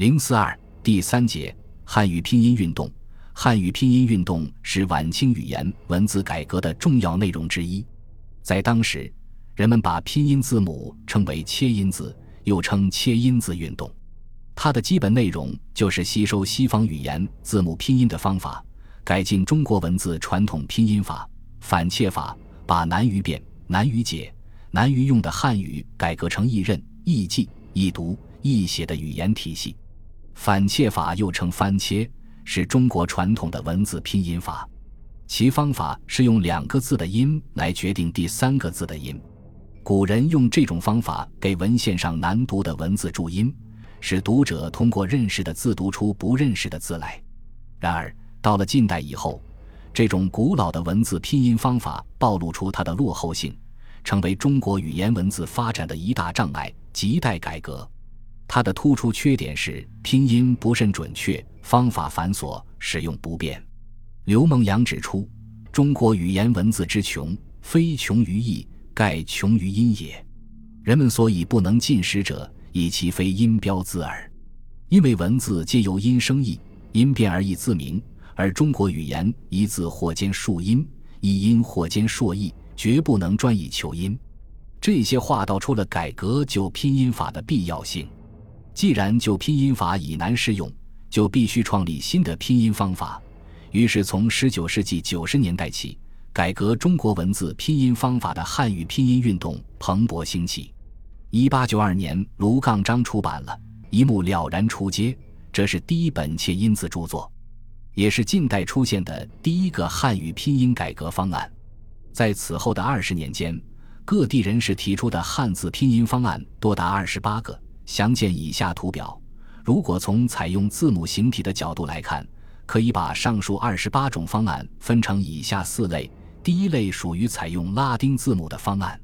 零四二第三节汉语拼音运动。汉语拼音运动是晚清语言文字改革的重要内容之一。在当时，人们把拼音字母称为切音字，又称切音字运动。它的基本内容就是吸收西方语言字母拼音的方法，改进中国文字传统拼音法，反切法，把难于辨、难于解、难于用的汉语改革成易认、易记、易读、易写的语言体系。反切法又称翻切。是中国传统的文字拼音法，其方法是用两个字的音来决定第三个字的音。古人用这种方法给文献上难读的文字注音，使读者通过认识的字读出不认识的字来。然而，到了近代以后，这种古老的文字拼音方法暴露出它的落后性，成为中国语言文字发展的一大障碍，亟待改革。它的突出缺点是拼音不甚准确。方法繁琐，使用不便。刘梦阳指出，中国语言文字之穷，非穷于义，盖穷于音也。人们所以不能进识者，以其非音标字耳。因为文字皆由音生义，音变而义自明，而中国语言一字或兼数音，一音或兼数义，绝不能专以求音。这些话道出了改革旧拼音法的必要性。既然旧拼音法已难适用，就必须创立新的拼音方法，于是从十九世纪九十年代起，改革中国文字拼音方法的汉语拼音运动蓬勃兴起。一八九二年，卢杠章出版了《一目了然出街》，这是第一本切音字著作，也是近代出现的第一个汉语拼音改革方案。在此后的二十年间，各地人士提出的汉字拼音方案多达二十八个，详见以下图表。如果从采用字母形体的角度来看，可以把上述二十八种方案分成以下四类。第一类属于采用拉丁字母的方案，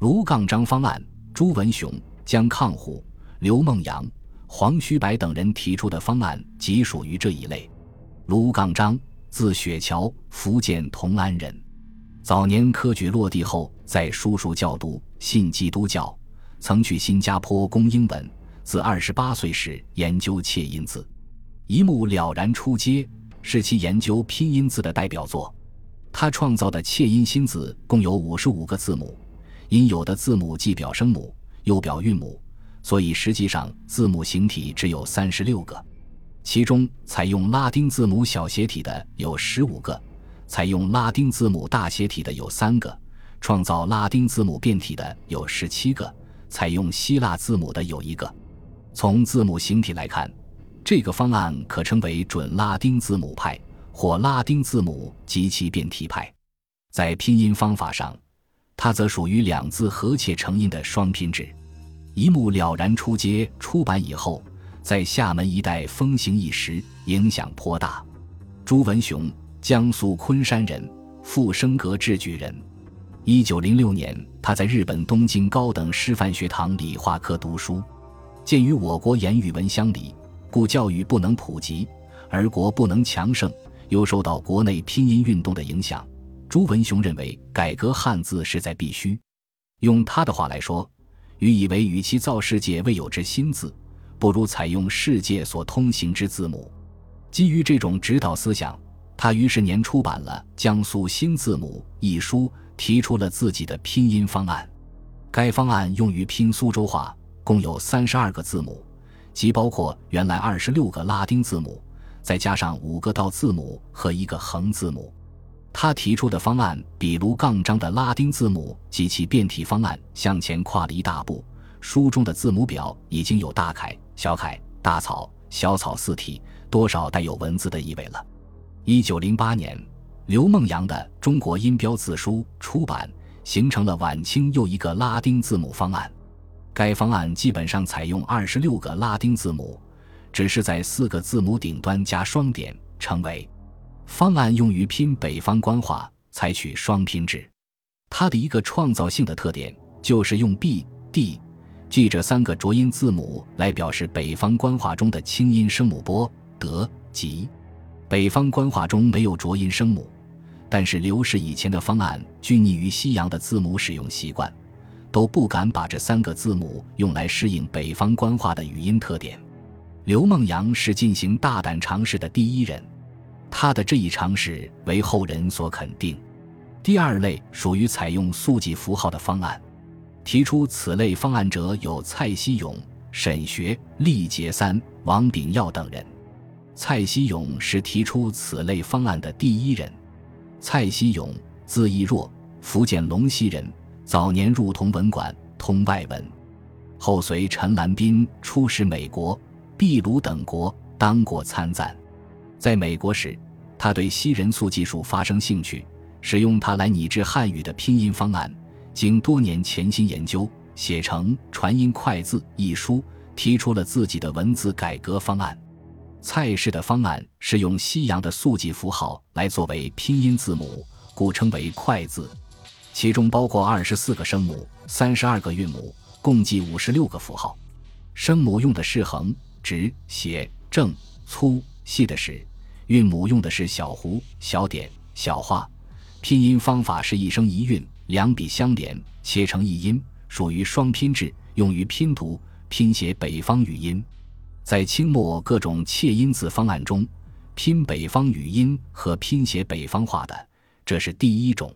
卢杠章方案，朱文雄、江抗虎、刘梦阳、黄须白等人提出的方案即属于这一类。卢杠章，字雪桥，福建同安人。早年科举落地后，在叔叔教读，信基督教，曾去新加坡攻英文。自二十八岁时研究切音字，一目了然出街是其研究拼音字的代表作。他创造的切音新字共有五十五个字母，因有的字母既表声母又表韵母，所以实际上字母形体只有三十六个。其中采用拉丁字母小写体的有十五个，采用拉丁字母大写体的有三个，创造拉丁字母变体的有十七个，采用希腊字母的有一个。从字母形体来看，这个方案可称为准拉丁字母派或拉丁字母及其变体派。在拼音方法上，它则属于两字合切成音的双拼制。一目了然出街出版以后，在厦门一带风行一时，影响颇大。朱文雄，江苏昆山人，复升阁制举人。一九零六年，他在日本东京高等师范学堂理化科读书。鉴于我国言语文相离，故教育不能普及，而国不能强盛，又受到国内拼音运动的影响，朱文雄认为改革汉字势在必须。用他的话来说，予以为与其造世界未有之新字，不如采用世界所通行之字母。基于这种指导思想，他于是年出版了《江苏新字母》一书，提出了自己的拼音方案。该方案用于拼苏州话。共有三十二个字母，即包括原来二十六个拉丁字母，再加上五个倒字母和一个横字母。他提出的方案比卢杠章的拉丁字母及其变体方案向前跨了一大步。书中的字母表已经有大楷、小楷、大草、小草四体，多少带有文字的意味了。一九零八年，刘梦阳的《中国音标字书》出版，形成了晚清又一个拉丁字母方案。该方案基本上采用二十六个拉丁字母，只是在四个字母顶端加双点，称为方案用于拼北方官话，采取双拼制。它的一个创造性的特点就是用 b、d、g 这三个浊音字母来表示北方官话中的清音声母波、德、吉。北方官话中没有浊音声母，但是刘氏以前的方案均逆于西洋的字母使用习惯。都不敢把这三个字母用来适应北方官话的语音特点。刘梦阳是进行大胆尝试的第一人，他的这一尝试为后人所肯定。第二类属于采用速记符号的方案，提出此类方案者有蔡希勇、沈学、厉杰三、王炳耀等人。蔡希勇是提出此类方案的第一人。蔡希勇，字义若，福建龙溪人，早年入同文馆，通外文，后随陈兰斌出使美国、秘鲁等国，当过参赞。在美国时，他对西人速技术发生兴趣。使用它来拟制汉语的拼音方案，经多年潜心研究，写成《传音快字》一书，提出了自己的文字改革方案。蔡氏的方案是用西洋的速记符号来作为拼音字母，故称为快字，其中包括二十四个声母、三十二个韵母，共计五十六个符号。声母用的是横、直、斜、正、粗、细的时；韵母用的是小弧、小点、小画。拼音方法是一声一韵，两笔相连，切成一音，属于双拼制，用于拼读、拼写北方语音。在清末各种切音字方案中，拼北方语音和拼写北方话的，这是第一种。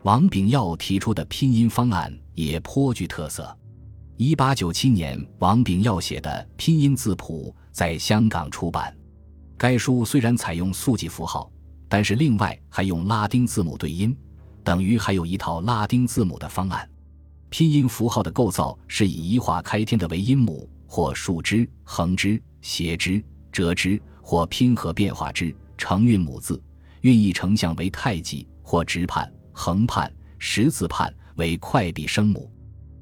王炳耀提出的拼音方案也颇具特色。一八九七年，王炳耀写的《拼音字谱》在香港出版。该书虽然采用速记符号。但是另外还用拉丁字母对音，等于还有一套拉丁字母的方案。拼音符号的构造是以一画开天的为音母，或竖之、横之、斜之、折之，或拼合变化之成韵母字，韵义成像为太极，或直判、横判、十字判为快笔声母。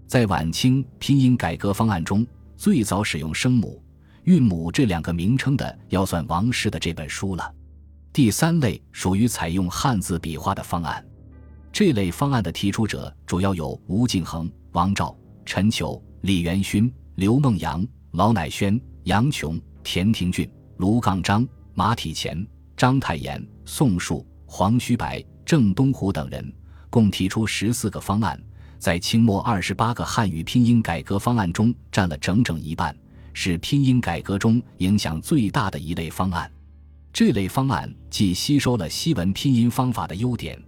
在晚清拼音改革方案中，最早使用声母、韵母这两个名称的，要算王氏的这本书了。第三类属于采用汉字笔画的方案，这类方案的提出者主要有吴敬恒、王照、陈求、李元勋、刘梦阳、劳乃轩、杨琼、田廷俊、卢杠章、马体乾、章太炎、宋树、黄须白、郑东湖等人，共提出十四个方案，在清末二十八个汉语拼音改革方案中占了整整一半，是拼音改革中影响最大的一类方案。这类方案既吸收了西文拼音方法的优点，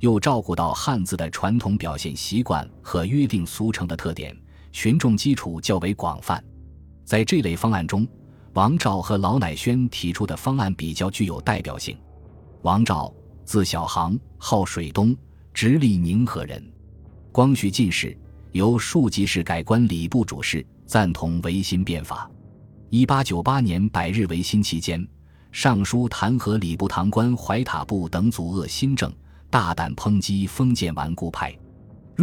又照顾到汉字的传统表现习惯和约定俗成的特点，群众基础较为广泛。在这类方案中，王照和劳乃轩提出的方案比较具有代表性。王照，字小航，号水东，直隶宁河人，光绪进士，由庶吉士改官礼部主事，赞同维新变法。一八九八年百日维新期间。上书弹劾礼部堂官怀塔布等阻遏新政，大胆抨击封建顽固派。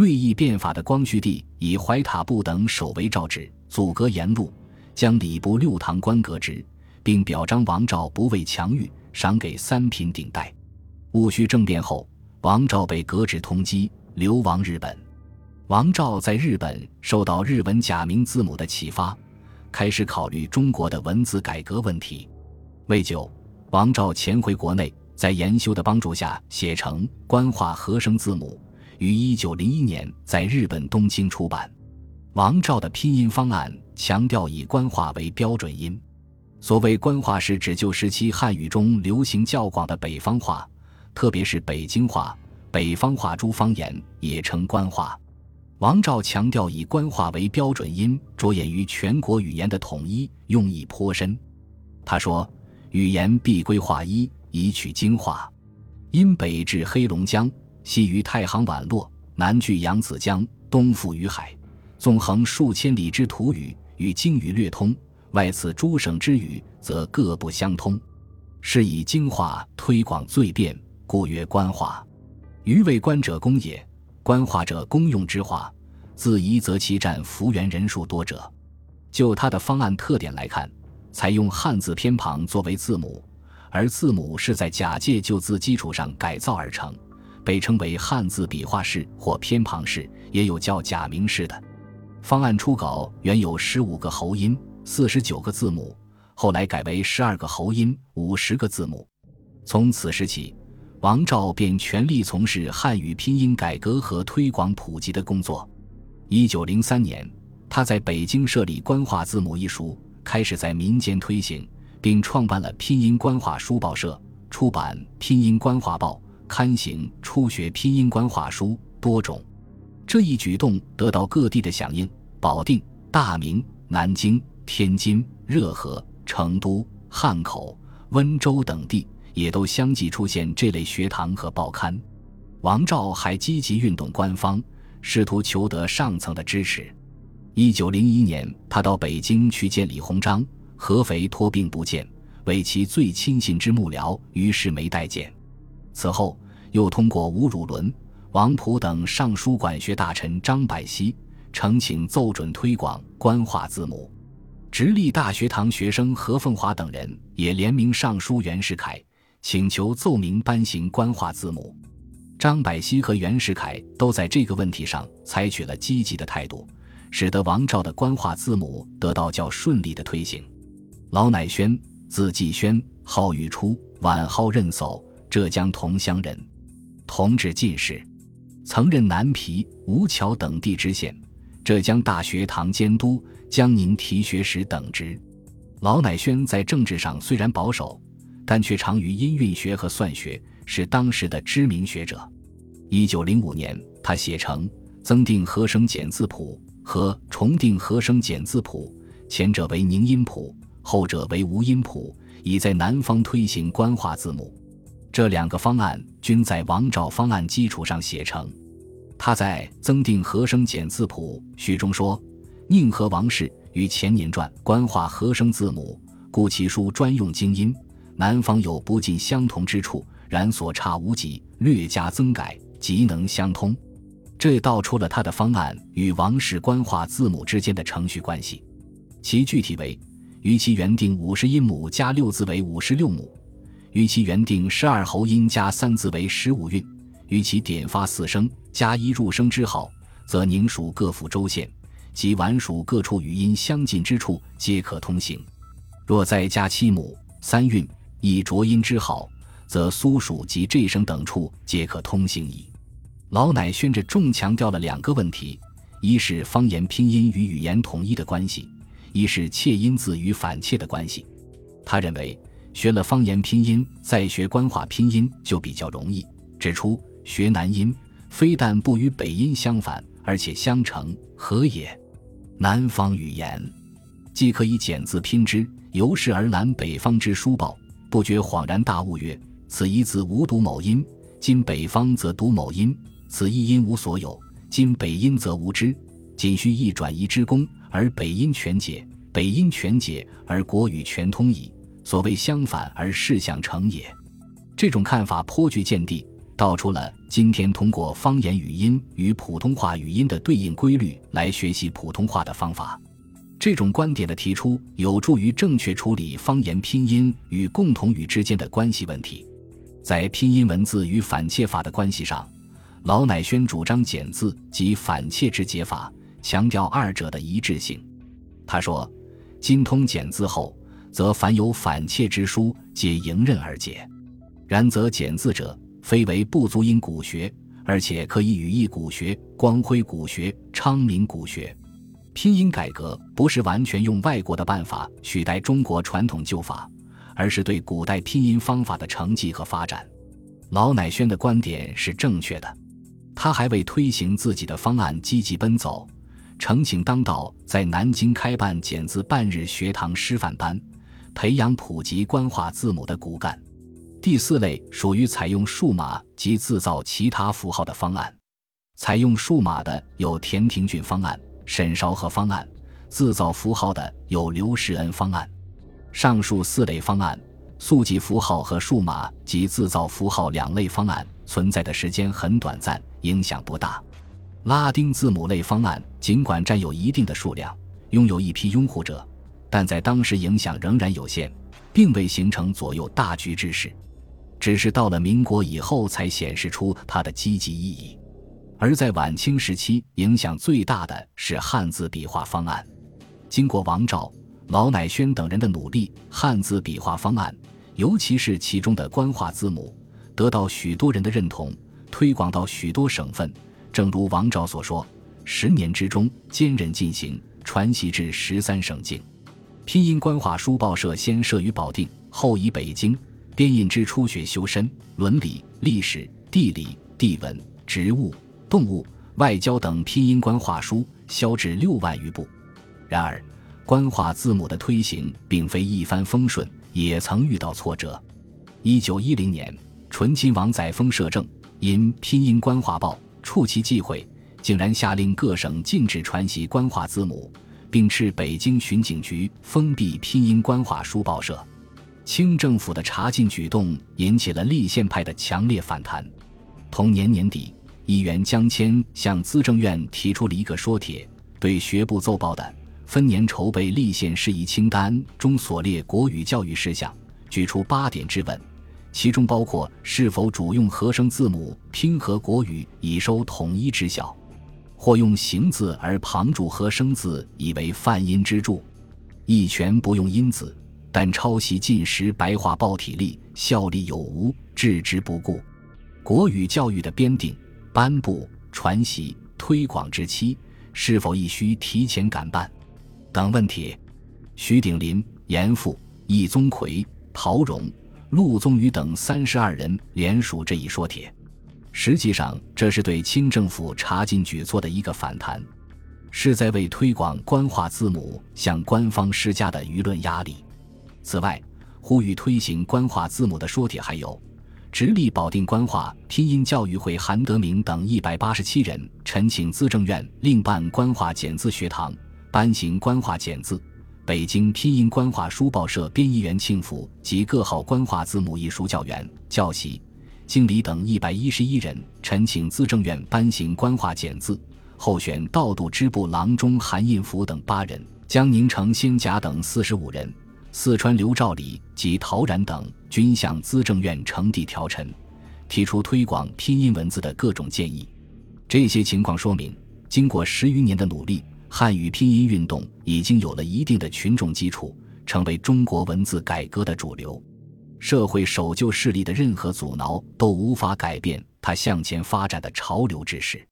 锐意变法的光绪帝以怀塔布等守为诏旨，阻隔沿路，将礼部六堂官革职，并表彰王照不畏强欲，赏给三品顶戴。戊戌政变后，王照被革职通缉，流亡日本。王照在日本受到日文假名字母的启发，开始考虑中国的文字改革问题。未久，王照潜回国内，在研修的帮助下写成官话和声字母，于一九零一年在日本东京出版。王照的拼音方案强调以官话为标准音。所谓官话，是指旧时期汉语中流行较广的北方话，特别是北京话、北方话诸方言也称官话。王照强调以官话为标准音，着眼于全国语言的统一，用意颇深。他说。语言必归化一，以取精华。因北至黑龙江，西于太行宛洛，南据扬子江，东附于海，纵横数千里之土语，与京语略通。外此诸省之语，则各不相通。是以精化推广最便，故曰官话。余谓官者公也，官话者公用之话。自疑则其占幅员人数多者。就他的方案特点来看。采用汉字偏旁作为字母，而字母是在假借旧字基础上改造而成，被称为汉字笔画式或偏旁式，也有叫假名式的。方案初稿原有十五个喉音、四十九个字母，后来改为十二个喉音、五十个字母。从此时起，王照便全力从事汉语拼音改革和推广普及的工作。一九零三年，他在北京设立官话字母一书。开始在民间推行，并创办了拼音官话书报社，出版《拼音官话报》，刊行初学拼音官话书多种。这一举动得到各地的响应，保定、大名、南京、天津、热河、成都、汉口、温州等地也都相继出现这类学堂和报刊。王照还积极运动官方，试图求得上层的支持。一九零一年，他到北京去见李鸿章，合肥托病不见，为其最亲信之幕僚于是没待见。此后，又通过吴汝伦、王溥等尚书管学大臣张百熙，呈请奏准推广官话字母。直隶大学堂学生何凤华等人也联名上书袁世凯，请求奏明颁行官话字母。张百熙和袁世凯都在这个问题上采取了积极的态度，使得王照的官话字母得到较顺利的推行。老乃宣，字继轩，号宇初，晚号任叟，浙江桐乡人，同治进士，曾任南皮、吴桥等地知县，浙江大学堂监督、江宁提学使等职。老乃宣在政治上虽然保守，但却长于音韵学和算学。是当时的知名学者。一九零五年，他写成《增订和声简字谱》和《重订和声简字谱》，前者为宁音谱，后者为吴音谱，已在南方推行官话字母。这两个方案均在王照方案基础上写成。他在《增订和声简字谱》序中说：“宁和王氏于前年传官话和声字母，故其书专用精音。南方有不尽相同之处。”然所差无几，略加增改，即能相通。这道出了他的方案与王氏官话字母之间的程序关系。其具体为：于其原定五十音母加六字为五十六母；与其原定十二喉音加三字为十五韵；与其点发四声加一入声之好，则宁属各府州县及皖属各处语音相近之处皆可通行。若再加七母三韵以浊音之好。则苏蜀及这声等处皆可通行矣。老乃宣着重强调了两个问题：一是方言拼音与语言统一的关系；一是切音字与反切的关系。他认为学了方言拼音，再学官话拼音就比较容易。指出学南音，非但不与北音相反，而且相成，何也？南方语言，既可以简字拼之，由是而南北方之书报，不觉恍然大悟曰。此一字无读某音，今北方则读某音。此一音无所有，今北音则无之。仅需一转移之功，而北音全解；北音全解，而国语全通矣。所谓相反而事相成也。这种看法颇具见地，道出了今天通过方言语音与普通话语音的对应规律来学习普通话的方法。这种观点的提出，有助于正确处理方言拼音与共同语之间的关系问题。在拼音文字与反切法的关系上，老乃轩主张简字及反切之解法，强调二者的一致性。他说：“今通简字后，则凡有反切之书，皆迎刃而解。然则简字者，非为不足因古学，而且可以语义古学、光辉古学、昌明古学。拼音改革不是完全用外国的办法取代中国传统旧法。”而是对古代拼音方法的成绩和发展，老乃轩的观点是正确的。他还为推行自己的方案积极奔走，诚请当道在南京开办简字半日学堂师范班，培养普及官话字母的骨干。第四类属于采用数码及制造其他符号的方案。采用数码的有田廷俊方案、沈韶和方案；制造符号的有刘世恩方案。上述四类方案，速记符号和数码及自造符号两类方案存在的时间很短暂，影响不大。拉丁字母类方案尽管占有一定的数量，拥有一批拥护者，但在当时影响仍然有限，并未形成左右大局之势。只是到了民国以后，才显示出它的积极意义。而在晚清时期，影响最大的是汉字笔画方案，经过王照。老乃宣等人的努力，汉字笔画方案，尤其是其中的官话字母，得到许多人的认同，推广到许多省份。正如王照所说：“十年之中，坚韧进行，传习至十三省境。”拼音官话书报社先设于保定，后移北京。编印之初学修身、伦理、历史、地理、地文、植物、动物、外交等拼音官话书，销至六万余部。然而，官话字母的推行并非一帆风顺，也曾遇到挫折。一九一零年，醇亲王载沣摄政，因拼音官话报触其忌讳，竟然下令各省禁止传习官话字母，并斥北京巡警局封闭拼音官话书报社。清政府的查禁举动引起了立宪派的强烈反弹。同年年底，议员江谦向资政院提出了一个说帖，对学部奏报的分年筹备立宪事宜清单中所列国语教育事项，举出八点质问。其中包括是否主用合声字母拼合国语已收统一知晓，或用形字而旁注合声字以为泛音之助，一拳不用音字，但抄袭近时白话报体例效力有无，置之不顾。国语教育的编定、颁布、传习、推广之期，是否亦需提前赶办？等问题。徐鼎林、严复、易宗魁、陶荣。陆宗舆等三十二人联署这一说帖，实际上这是对清政府查禁举措的一个反弹，是在为推广官话字母向官方施加的舆论压力。此外，呼吁推行官话字母的说帖还有：直隶保定官话拼音教育会韩德明等一百八十七人陈请资政院另办官话简字学堂，颁行官话简字。北京拼音官话书报社编译员庆福及各号官话字母艺术教员、教习、经理等一百一十一人陈请资政院颁行官话简字，候选道度支部郎中韩印福等八人，江宁城先甲等四十五人，四川刘兆礼及陶然等均向资政院呈递条陈，提出推广拼音文字的各种建议。这些情况说明，经过十余年的努力。汉语拼音运动已经有了一定的群众基础，成为中国文字改革的主流。社会守旧势力的任何阻挠都无法改变它向前发展的潮流之势。